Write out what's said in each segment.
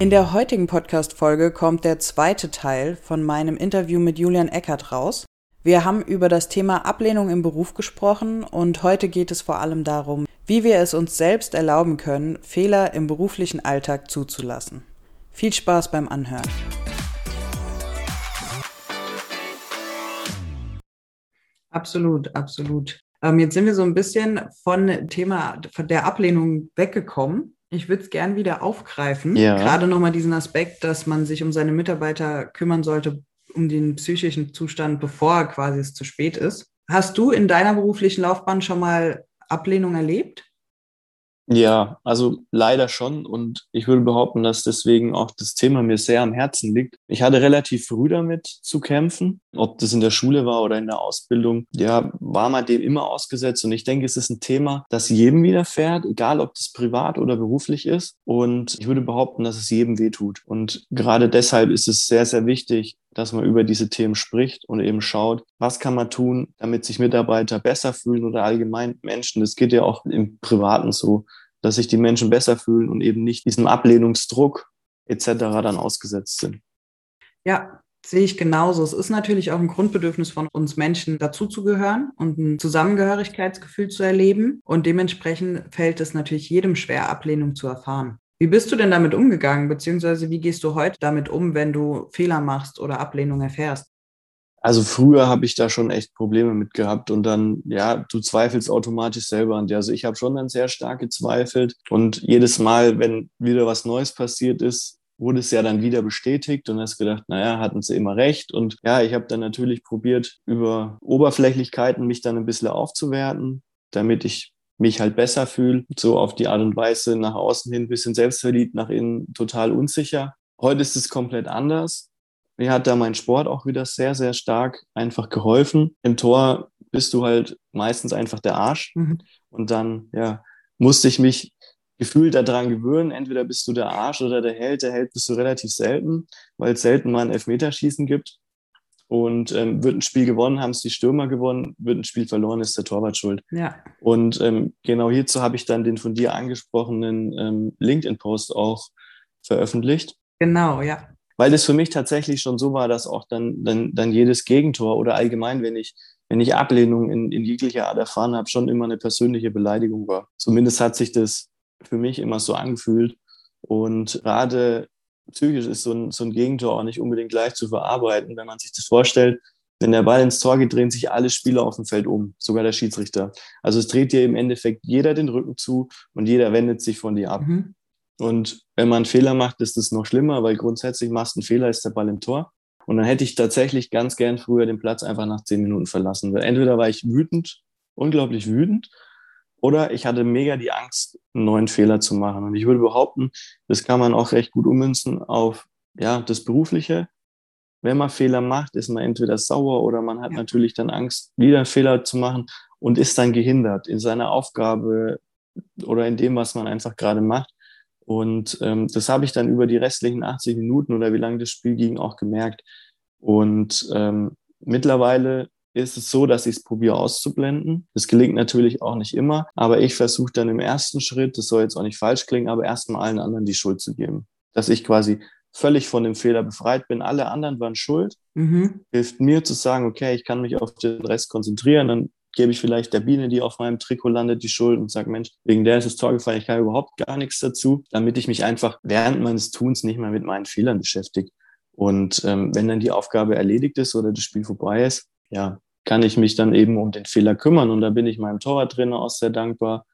In der heutigen Podcast-Folge kommt der zweite Teil von meinem Interview mit Julian Eckert raus. Wir haben über das Thema Ablehnung im Beruf gesprochen und heute geht es vor allem darum, wie wir es uns selbst erlauben können, Fehler im beruflichen Alltag zuzulassen. Viel Spaß beim Anhören. Absolut, absolut. Ähm, jetzt sind wir so ein bisschen von Thema der Ablehnung weggekommen ich würde es gern wieder aufgreifen. Ja. Gerade nochmal diesen Aspekt, dass man sich um seine Mitarbeiter kümmern sollte, um den psychischen Zustand, bevor quasi es zu spät ist. Hast du in deiner beruflichen Laufbahn schon mal Ablehnung erlebt? Ja, also leider schon. Und ich würde behaupten, dass deswegen auch das Thema mir sehr am Herzen liegt. Ich hatte relativ früh damit zu kämpfen, ob das in der Schule war oder in der Ausbildung. Ja, war man dem immer ausgesetzt. Und ich denke, es ist ein Thema, das jedem widerfährt, egal ob das privat oder beruflich ist. Und ich würde behaupten, dass es jedem wehtut. Und gerade deshalb ist es sehr, sehr wichtig, dass man über diese Themen spricht und eben schaut, was kann man tun, damit sich Mitarbeiter besser fühlen oder allgemein Menschen. Das geht ja auch im Privaten so, dass sich die Menschen besser fühlen und eben nicht diesem Ablehnungsdruck etc. dann ausgesetzt sind. Ja, sehe ich genauso. Es ist natürlich auch ein Grundbedürfnis von uns Menschen, dazuzugehören und ein Zusammengehörigkeitsgefühl zu erleben. Und dementsprechend fällt es natürlich jedem schwer, Ablehnung zu erfahren. Wie bist du denn damit umgegangen, beziehungsweise wie gehst du heute damit um, wenn du Fehler machst oder Ablehnung erfährst? Also früher habe ich da schon echt Probleme mit gehabt und dann, ja, du zweifelst automatisch selber an dir. Also ich habe schon dann sehr stark gezweifelt und jedes Mal, wenn wieder was Neues passiert ist, wurde es ja dann wieder bestätigt und hast gedacht, naja, hatten sie immer recht. Und ja, ich habe dann natürlich probiert, über Oberflächlichkeiten mich dann ein bisschen aufzuwerten, damit ich mich halt besser fühle, so auf die Art und Weise nach außen hin ein bisschen selbstverliebt, nach innen total unsicher. Heute ist es komplett anders. Mir hat da mein Sport auch wieder sehr, sehr stark einfach geholfen. Im Tor bist du halt meistens einfach der Arsch. Mhm. Und dann, ja, musste ich mich gefühlt daran gewöhnen. Entweder bist du der Arsch oder der Held. Der Held bist du relativ selten, weil es selten mal ein Elfmeterschießen gibt. Und ähm, wird ein Spiel gewonnen, haben es die Stürmer gewonnen, wird ein Spiel verloren, ist der Torwart schuld. Ja. Und ähm, genau hierzu habe ich dann den von dir angesprochenen ähm, LinkedIn-Post auch veröffentlicht. Genau, ja. Weil es für mich tatsächlich schon so war, dass auch dann, dann, dann jedes Gegentor oder allgemein, wenn ich, wenn ich Ablehnung in, in jeglicher Art erfahren habe, schon immer eine persönliche Beleidigung war. Zumindest hat sich das für mich immer so angefühlt. Und gerade psychisch ist so ein, so ein Gegentor auch nicht unbedingt leicht zu verarbeiten. Wenn man sich das vorstellt, wenn der Ball ins Tor geht, drehen sich alle Spieler auf dem Feld um, sogar der Schiedsrichter. Also es dreht dir im Endeffekt jeder den Rücken zu und jeder wendet sich von dir ab. Mhm. Und wenn man einen Fehler macht, ist es noch schlimmer, weil grundsätzlich machst du einen Fehler, ist der Ball im Tor. Und dann hätte ich tatsächlich ganz gern früher den Platz einfach nach zehn Minuten verlassen. Weil entweder war ich wütend, unglaublich wütend, oder ich hatte mega die Angst, einen neuen Fehler zu machen. Und ich würde behaupten, das kann man auch recht gut ummünzen auf ja, das Berufliche. Wenn man Fehler macht, ist man entweder sauer oder man hat ja. natürlich dann Angst, wieder einen Fehler zu machen und ist dann gehindert in seiner Aufgabe oder in dem, was man einfach gerade macht. Und ähm, das habe ich dann über die restlichen 80 Minuten oder wie lange das Spiel ging auch gemerkt. Und ähm, mittlerweile ist es so, dass ich es probiere auszublenden. Das gelingt natürlich auch nicht immer, aber ich versuche dann im ersten Schritt, das soll jetzt auch nicht falsch klingen, aber erstmal allen anderen die Schuld zu geben. Dass ich quasi völlig von dem Fehler befreit bin. Alle anderen waren schuld. Mhm. Hilft mir zu sagen, okay, ich kann mich auf den Rest konzentrieren. Dann gebe ich vielleicht der Biene, die auf meinem Trikot landet, die Schuld und sage, Mensch, wegen der ist das Tor gefallen, ich kann überhaupt gar nichts dazu, damit ich mich einfach während meines Tuns nicht mehr mit meinen Fehlern beschäftige. Und ähm, wenn dann die Aufgabe erledigt ist oder das Spiel vorbei ist, ja, kann ich mich dann eben um den Fehler kümmern. Und da bin ich meinem Torwarttrainer auch sehr dankbar,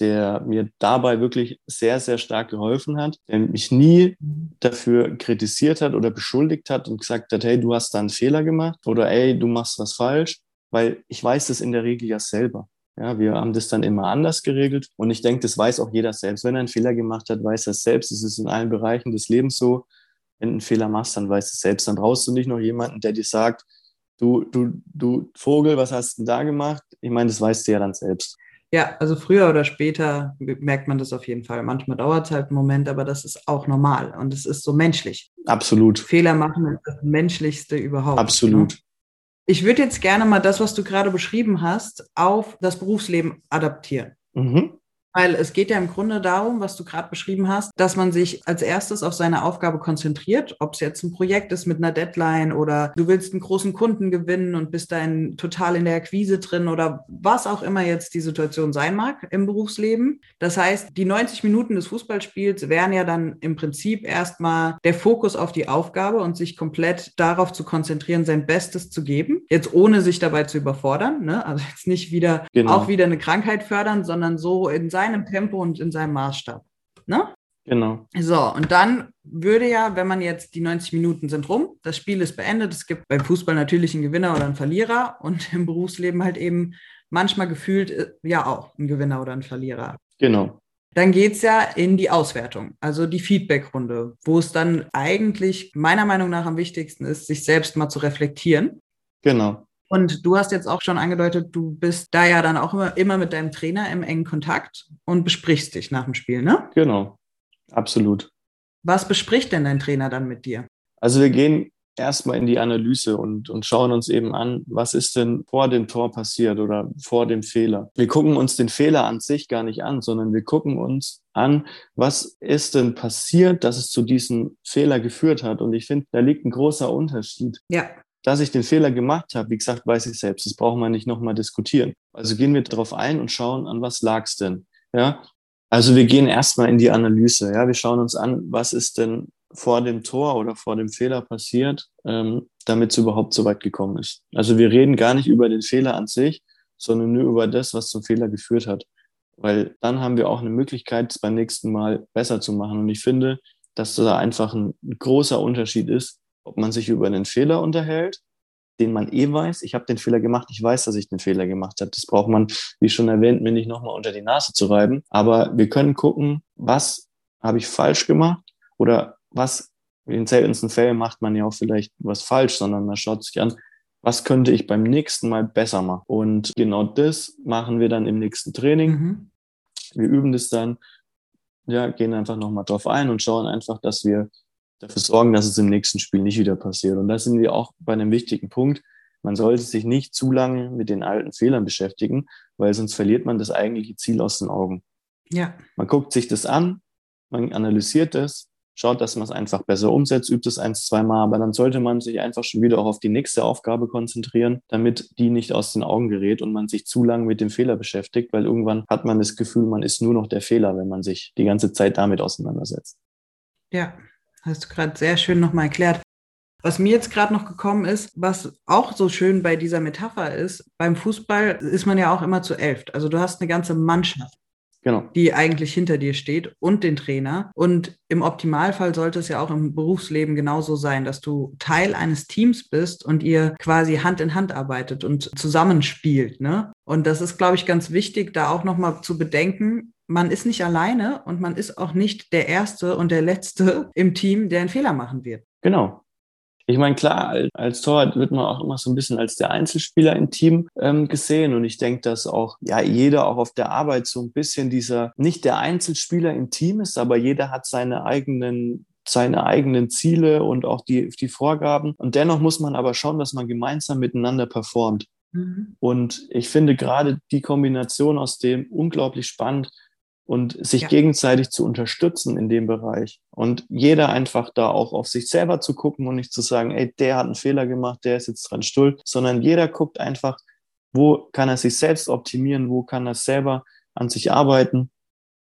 der mir dabei wirklich sehr, sehr stark geholfen hat, der mich nie dafür kritisiert hat oder beschuldigt hat und gesagt hat, hey, du hast da einen Fehler gemacht oder ey, du machst was falsch, weil ich weiß das in der Regel ja selber. Ja, wir haben das dann immer anders geregelt und ich denke, das weiß auch jeder selbst. Wenn er einen Fehler gemacht hat, weiß er selbst. Es ist in allen Bereichen des Lebens so. wenn du einen Fehler machst, dann weißt du es selbst. Dann brauchst du nicht noch jemanden, der dir sagt, du, du, du Vogel, was hast du denn da gemacht? Ich meine, das weißt du ja dann selbst. Ja, also früher oder später merkt man das auf jeden Fall. Manchmal dauert es halt einen Moment, aber das ist auch normal und es ist so menschlich. Absolut. Fehler machen ist das Menschlichste überhaupt. Absolut. Ne? Ich würde jetzt gerne mal das, was du gerade beschrieben hast, auf das Berufsleben adaptieren. Mhm. Weil es geht ja im Grunde darum, was du gerade beschrieben hast, dass man sich als erstes auf seine Aufgabe konzentriert, ob es jetzt ein Projekt ist mit einer Deadline oder du willst einen großen Kunden gewinnen und bist dann total in der Akquise drin oder was auch immer jetzt die Situation sein mag im Berufsleben. Das heißt, die 90 Minuten des Fußballspiels wären ja dann im Prinzip erstmal der Fokus auf die Aufgabe und sich komplett darauf zu konzentrieren, sein Bestes zu geben. Jetzt ohne sich dabei zu überfordern, ne? also jetzt nicht wieder genau. auch wieder eine Krankheit fördern, sondern so in seinem seinem Tempo und in seinem Maßstab. Ne? Genau. So, und dann würde ja, wenn man jetzt die 90 Minuten sind rum, das Spiel ist beendet, es gibt beim Fußball natürlich einen Gewinner oder einen Verlierer und im Berufsleben halt eben manchmal gefühlt äh, ja auch ein Gewinner oder ein Verlierer. Genau. Dann geht es ja in die Auswertung, also die Feedbackrunde, wo es dann eigentlich meiner Meinung nach am wichtigsten ist, sich selbst mal zu reflektieren. Genau. Und du hast jetzt auch schon angedeutet, du bist da ja dann auch immer, immer mit deinem Trainer im engen Kontakt und besprichst dich nach dem Spiel, ne? Genau, absolut. Was bespricht denn dein Trainer dann mit dir? Also wir gehen erstmal in die Analyse und, und schauen uns eben an, was ist denn vor dem Tor passiert oder vor dem Fehler. Wir gucken uns den Fehler an sich gar nicht an, sondern wir gucken uns an, was ist denn passiert, dass es zu diesem Fehler geführt hat. Und ich finde, da liegt ein großer Unterschied. Ja dass ich den Fehler gemacht habe, wie gesagt, weiß ich selbst. Das brauchen wir nicht nochmal diskutieren. Also gehen wir darauf ein und schauen, an was lag es denn. Ja, also wir gehen erstmal in die Analyse. Ja, wir schauen uns an, was ist denn vor dem Tor oder vor dem Fehler passiert, ähm, damit es überhaupt so weit gekommen ist. Also wir reden gar nicht über den Fehler an sich, sondern nur über das, was zum Fehler geführt hat. Weil dann haben wir auch eine Möglichkeit, es beim nächsten Mal besser zu machen. Und ich finde, dass da einfach ein großer Unterschied ist, ob man sich über einen Fehler unterhält, den man eh weiß. Ich habe den Fehler gemacht, ich weiß, dass ich den Fehler gemacht habe. Das braucht man, wie schon erwähnt, mir nicht nochmal unter die Nase zu reiben. Aber wir können gucken, was habe ich falsch gemacht oder was, in den seltensten Fällen macht man ja auch vielleicht was falsch, sondern man schaut sich an, was könnte ich beim nächsten Mal besser machen. Und genau das machen wir dann im nächsten Training. Mhm. Wir üben das dann, ja, gehen einfach nochmal drauf ein und schauen einfach, dass wir dafür sorgen, dass es im nächsten Spiel nicht wieder passiert. Und da sind wir auch bei einem wichtigen Punkt. Man sollte sich nicht zu lange mit den alten Fehlern beschäftigen, weil sonst verliert man das eigentliche Ziel aus den Augen. Ja. Man guckt sich das an, man analysiert es, schaut, dass man es einfach besser umsetzt, übt es eins, zweimal, aber dann sollte man sich einfach schon wieder auch auf die nächste Aufgabe konzentrieren, damit die nicht aus den Augen gerät und man sich zu lange mit dem Fehler beschäftigt, weil irgendwann hat man das Gefühl, man ist nur noch der Fehler, wenn man sich die ganze Zeit damit auseinandersetzt. Ja, Hast du gerade sehr schön nochmal erklärt. Was mir jetzt gerade noch gekommen ist, was auch so schön bei dieser Metapher ist, beim Fußball ist man ja auch immer zu elf. Also du hast eine ganze Mannschaft, genau. die eigentlich hinter dir steht und den Trainer. Und im Optimalfall sollte es ja auch im Berufsleben genauso sein, dass du Teil eines Teams bist und ihr quasi Hand in Hand arbeitet und zusammenspielt. Ne? Und das ist, glaube ich, ganz wichtig, da auch nochmal zu bedenken, man ist nicht alleine und man ist auch nicht der Erste und der Letzte im Team, der einen Fehler machen wird. Genau. Ich meine, klar, als Torwart wird man auch immer so ein bisschen als der Einzelspieler im Team ähm, gesehen. Und ich denke, dass auch ja jeder auch auf der Arbeit so ein bisschen dieser, nicht der Einzelspieler im Team ist, aber jeder hat seine eigenen seine eigenen Ziele und auch die, die Vorgaben. Und dennoch muss man aber schauen, dass man gemeinsam miteinander performt. Mhm. Und ich finde gerade die Kombination aus dem unglaublich spannend, und sich ja. gegenseitig zu unterstützen in dem Bereich. Und jeder einfach da auch auf sich selber zu gucken und nicht zu sagen, ey, der hat einen Fehler gemacht, der ist jetzt dran schuld, sondern jeder guckt einfach, wo kann er sich selbst optimieren, wo kann er selber an sich arbeiten,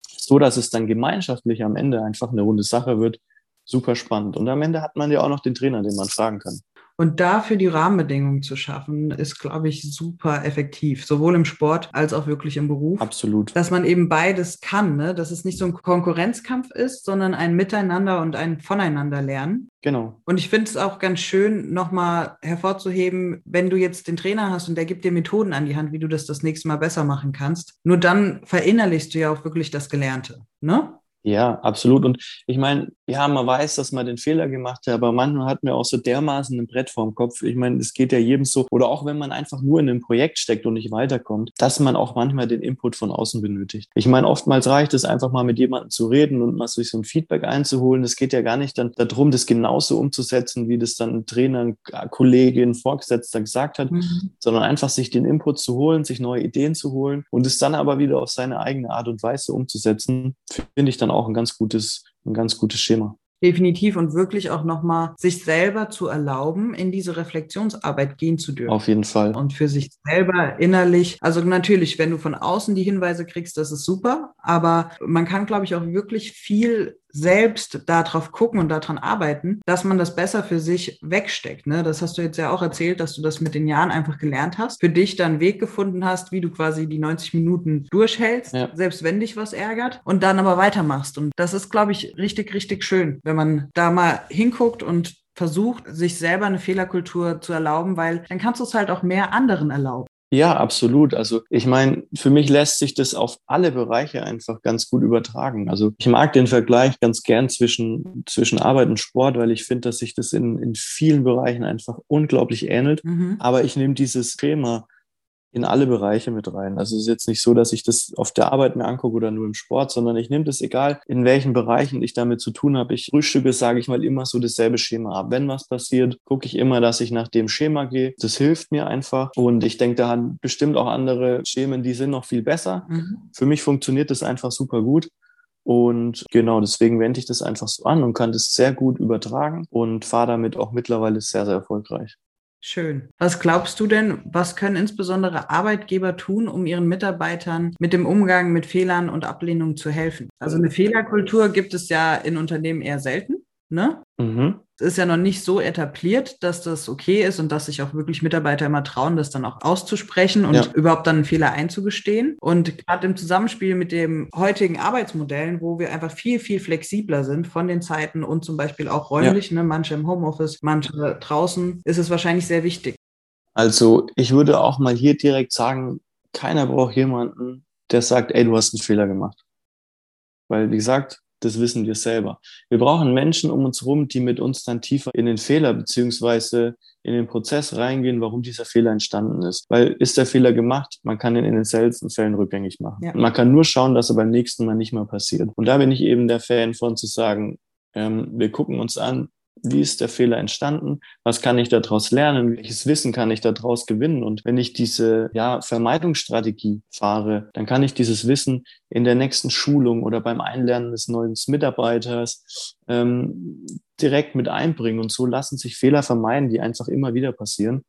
so dass es dann gemeinschaftlich am Ende einfach eine runde Sache wird. Super spannend. Und am Ende hat man ja auch noch den Trainer, den man fragen kann. Und dafür die Rahmenbedingungen zu schaffen, ist, glaube ich, super effektiv, sowohl im Sport als auch wirklich im Beruf. Absolut. Dass man eben beides kann, ne? dass es nicht so ein Konkurrenzkampf ist, sondern ein Miteinander und ein Voneinander lernen. Genau. Und ich finde es auch ganz schön, nochmal hervorzuheben, wenn du jetzt den Trainer hast und der gibt dir Methoden an die Hand, wie du das das nächste Mal besser machen kannst. Nur dann verinnerlichst du ja auch wirklich das Gelernte. Ne? Ja, absolut. Und ich meine, ja, man weiß, dass man den Fehler gemacht hat, aber manchmal hat man auch so dermaßen ein Brett vorm Kopf. Ich meine, es geht ja jedem so. Oder auch wenn man einfach nur in einem Projekt steckt und nicht weiterkommt, dass man auch manchmal den Input von außen benötigt. Ich meine, oftmals reicht es einfach mal mit jemandem zu reden und mal sich so ein Feedback einzuholen. Es geht ja gar nicht dann darum, das genauso umzusetzen, wie das dann ein Trainer, ein Kollege, ein Vorgesetzter gesagt hat, mhm. sondern einfach sich den Input zu holen, sich neue Ideen zu holen und es dann aber wieder auf seine eigene Art und Weise umzusetzen, finde ich dann auch ein ganz gutes, ein ganz gutes Schema. Definitiv und wirklich auch nochmal sich selber zu erlauben, in diese Reflexionsarbeit gehen zu dürfen. Auf jeden Fall. Und für sich selber innerlich, also natürlich, wenn du von außen die Hinweise kriegst, das ist super, aber man kann, glaube ich, auch wirklich viel selbst darauf gucken und daran arbeiten, dass man das besser für sich wegsteckt. Ne? Das hast du jetzt ja auch erzählt, dass du das mit den Jahren einfach gelernt hast, für dich dann einen Weg gefunden hast, wie du quasi die 90 Minuten durchhältst, ja. selbst wenn dich was ärgert und dann aber weitermachst. Und das ist, glaube ich, richtig, richtig schön, wenn man da mal hinguckt und versucht, sich selber eine Fehlerkultur zu erlauben, weil dann kannst du es halt auch mehr anderen erlauben. Ja, absolut. Also ich meine, für mich lässt sich das auf alle Bereiche einfach ganz gut übertragen. Also ich mag den Vergleich ganz gern zwischen, zwischen Arbeit und Sport, weil ich finde, dass sich das in, in vielen Bereichen einfach unglaublich ähnelt. Mhm. Aber ich nehme dieses Thema in alle Bereiche mit rein. Also es ist jetzt nicht so, dass ich das auf der Arbeit mir angucke oder nur im Sport, sondern ich nehme das egal, in welchen Bereichen ich damit zu tun habe. Ich frühstücke, sage ich mal, immer so dasselbe Schema ab. Wenn was passiert, gucke ich immer, dass ich nach dem Schema gehe. Das hilft mir einfach. Und ich denke, da haben bestimmt auch andere Schemen, die sind noch viel besser. Mhm. Für mich funktioniert das einfach super gut. Und genau, deswegen wende ich das einfach so an und kann das sehr gut übertragen und fahre damit auch mittlerweile sehr, sehr erfolgreich. Schön. Was glaubst du denn, was können insbesondere Arbeitgeber tun, um ihren Mitarbeitern mit dem Umgang mit Fehlern und Ablehnungen zu helfen? Also eine Fehlerkultur gibt es ja in Unternehmen eher selten. Ne? Mhm. Es ist ja noch nicht so etabliert, dass das okay ist und dass sich auch wirklich Mitarbeiter immer trauen, das dann auch auszusprechen und ja. überhaupt dann einen Fehler einzugestehen. Und gerade im Zusammenspiel mit den heutigen Arbeitsmodellen, wo wir einfach viel, viel flexibler sind von den Zeiten und zum Beispiel auch räumlich, ja. ne, manche im Homeoffice, manche draußen, ist es wahrscheinlich sehr wichtig. Also ich würde auch mal hier direkt sagen, keiner braucht jemanden, der sagt, ey, du hast einen Fehler gemacht. Weil, wie gesagt, das wissen wir selber. Wir brauchen Menschen um uns herum, die mit uns dann tiefer in den Fehler beziehungsweise in den Prozess reingehen, warum dieser Fehler entstanden ist. Weil ist der Fehler gemacht, man kann ihn in den seltensten Fällen rückgängig machen. Ja. Man kann nur schauen, dass er beim nächsten Mal nicht mehr passiert. Und da bin ich eben der Fan von zu sagen, ähm, wir gucken uns an, wie ist der Fehler entstanden? Was kann ich daraus lernen? Welches Wissen kann ich daraus gewinnen? Und wenn ich diese ja, Vermeidungsstrategie fahre, dann kann ich dieses Wissen in der nächsten Schulung oder beim Einlernen des neuen Mitarbeiters ähm, direkt mit einbringen. Und so lassen sich Fehler vermeiden, die einfach immer wieder passieren.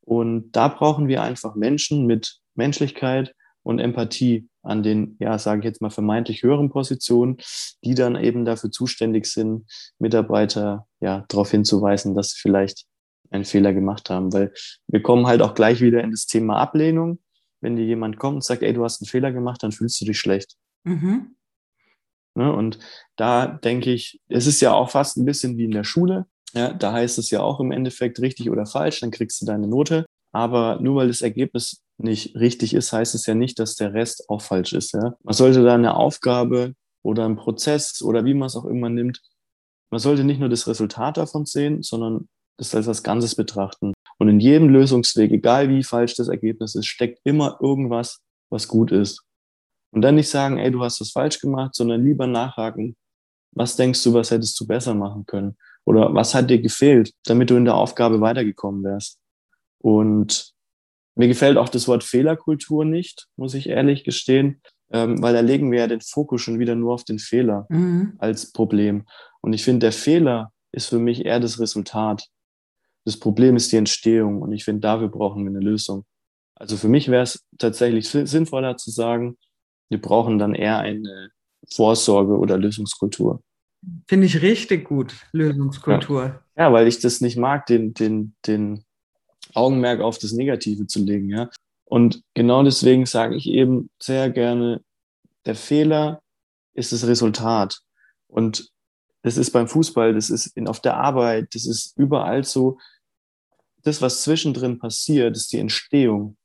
Und da brauchen wir einfach Menschen mit Menschlichkeit und Empathie, an den, ja, sage ich jetzt mal, vermeintlich höheren Positionen, die dann eben dafür zuständig sind, Mitarbeiter ja darauf hinzuweisen, dass sie vielleicht einen Fehler gemacht haben. Weil wir kommen halt auch gleich wieder in das Thema Ablehnung. Wenn dir jemand kommt und sagt, ey, du hast einen Fehler gemacht, dann fühlst du dich schlecht. Mhm. Ne? Und da denke ich, es ist ja auch fast ein bisschen wie in der Schule. Ja, da heißt es ja auch im Endeffekt richtig oder falsch, dann kriegst du deine Note. Aber nur weil das Ergebnis nicht richtig ist, heißt es ja nicht, dass der Rest auch falsch ist. Ja? Man sollte da eine Aufgabe oder einen Prozess oder wie man es auch immer nimmt, man sollte nicht nur das Resultat davon sehen, sondern das als das Ganzes betrachten. Und in jedem Lösungsweg, egal wie falsch das Ergebnis ist, steckt immer irgendwas, was gut ist. Und dann nicht sagen, ey, du hast das falsch gemacht, sondern lieber nachhaken, was denkst du, was hättest du besser machen können? Oder was hat dir gefehlt, damit du in der Aufgabe weitergekommen wärst? Und mir gefällt auch das Wort Fehlerkultur nicht, muss ich ehrlich gestehen, ähm, weil da legen wir ja den Fokus schon wieder nur auf den Fehler mhm. als Problem. Und ich finde, der Fehler ist für mich eher das Resultat. Das Problem ist die Entstehung und ich finde, dafür brauchen wir eine Lösung. Also für mich wäre es tatsächlich sinnvoller zu sagen, wir brauchen dann eher eine Vorsorge oder Lösungskultur. Finde ich richtig gut, Lösungskultur. Ja. ja, weil ich das nicht mag, den, den, den Augenmerk auf das Negative zu legen. Ja? Und genau deswegen sage ich eben sehr gerne, der Fehler ist das Resultat. Und das ist beim Fußball, das ist in, auf der Arbeit, das ist überall so. Das, was zwischendrin passiert, ist die Entstehung.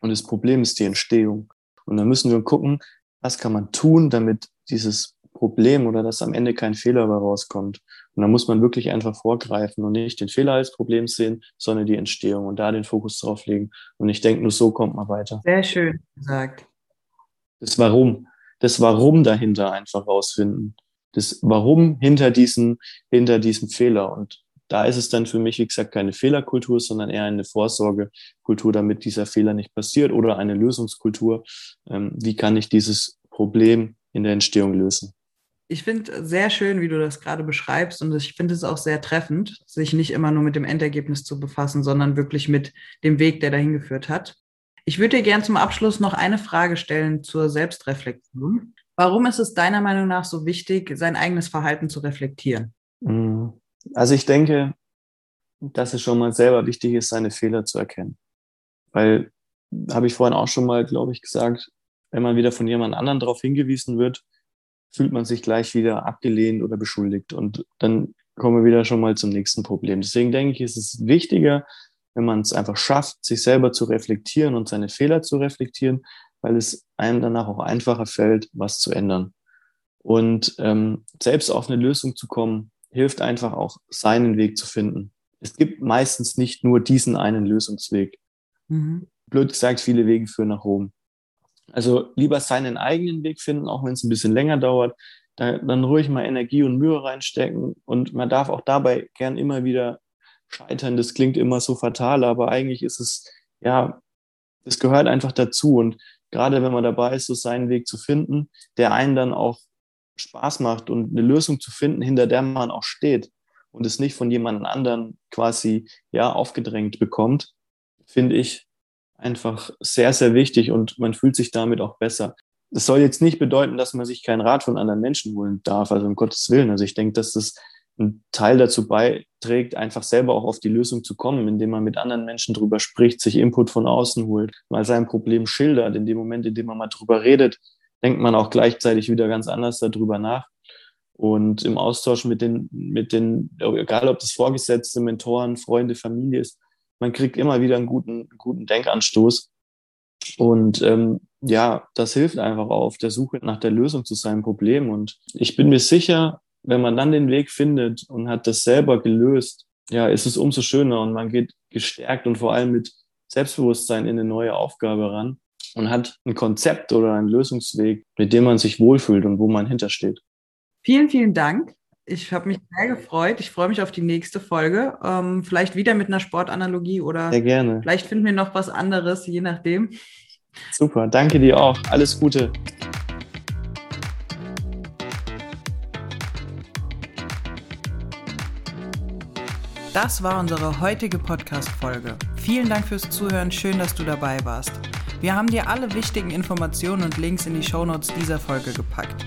Und das Problem ist die Entstehung. Und dann müssen wir gucken, was kann man tun, damit dieses Problem oder dass am Ende kein Fehler rauskommt. Und da muss man wirklich einfach vorgreifen und nicht den Fehler als Problem sehen, sondern die Entstehung und da den Fokus drauf legen. Und ich denke, nur so kommt man weiter. Sehr schön gesagt. Das Warum, das Warum dahinter einfach rausfinden. Das Warum hinter diesem, hinter diesem Fehler. Und da ist es dann für mich, wie gesagt, keine Fehlerkultur, sondern eher eine Vorsorgekultur, damit dieser Fehler nicht passiert oder eine Lösungskultur. Ähm, wie kann ich dieses Problem in der Entstehung lösen? Ich finde sehr schön, wie du das gerade beschreibst und ich finde es auch sehr treffend, sich nicht immer nur mit dem Endergebnis zu befassen, sondern wirklich mit dem Weg, der dahin geführt hat. Ich würde dir gern zum Abschluss noch eine Frage stellen zur Selbstreflexion. Warum ist es deiner Meinung nach so wichtig, sein eigenes Verhalten zu reflektieren? Mhm. Also ich denke, dass es schon mal selber wichtig ist, seine Fehler zu erkennen. Weil, habe ich vorhin auch schon mal, glaube ich, gesagt, wenn man wieder von jemand anderem darauf hingewiesen wird, fühlt man sich gleich wieder abgelehnt oder beschuldigt. Und dann kommen wir wieder schon mal zum nächsten Problem. Deswegen denke ich, ist es wichtiger, wenn man es einfach schafft, sich selber zu reflektieren und seine Fehler zu reflektieren, weil es einem danach auch einfacher fällt, was zu ändern. Und ähm, selbst auf eine Lösung zu kommen, hilft einfach auch, seinen Weg zu finden. Es gibt meistens nicht nur diesen einen Lösungsweg. Mhm. Blöd gesagt, viele Wege führen nach Rom. Also lieber seinen eigenen Weg finden, auch wenn es ein bisschen länger dauert. Da, dann ruhig mal Energie und Mühe reinstecken. Und man darf auch dabei gern immer wieder scheitern. Das klingt immer so fatal, aber eigentlich ist es, ja, das gehört einfach dazu. Und gerade wenn man dabei ist, so seinen Weg zu finden, der einen dann auch Spaß macht und eine Lösung zu finden, hinter der man auch steht und es nicht von jemand anderen quasi ja aufgedrängt bekommt, finde ich einfach sehr, sehr wichtig und man fühlt sich damit auch besser. Das soll jetzt nicht bedeuten, dass man sich keinen Rat von anderen Menschen holen darf, also um Gottes Willen. Also ich denke, dass das ein Teil dazu beiträgt, einfach selber auch auf die Lösung zu kommen, indem man mit anderen Menschen drüber spricht, sich Input von außen holt, mal sein Problem schildert, in dem Moment, in dem man mal drüber redet, denkt man auch gleichzeitig wieder ganz anders darüber nach. Und im Austausch mit den, mit den, egal ob das Vorgesetzte, Mentoren, Freunde, Familie ist, man kriegt immer wieder einen guten, guten Denkanstoß. Und ähm, ja, das hilft einfach auf der Suche nach der Lösung zu seinem Problem. Und ich bin mir sicher, wenn man dann den Weg findet und hat das selber gelöst, ja, ist es umso schöner und man geht gestärkt und vor allem mit Selbstbewusstsein in eine neue Aufgabe ran und hat ein Konzept oder einen Lösungsweg, mit dem man sich wohlfühlt und wo man hintersteht. Vielen, vielen Dank. Ich habe mich sehr gefreut. Ich freue mich auf die nächste Folge. Ähm, vielleicht wieder mit einer Sportanalogie oder sehr gerne. vielleicht finden wir noch was anderes, je nachdem. Super, danke dir auch. Alles Gute. Das war unsere heutige Podcast-Folge. Vielen Dank fürs Zuhören. Schön, dass du dabei warst. Wir haben dir alle wichtigen Informationen und Links in die Shownotes dieser Folge gepackt.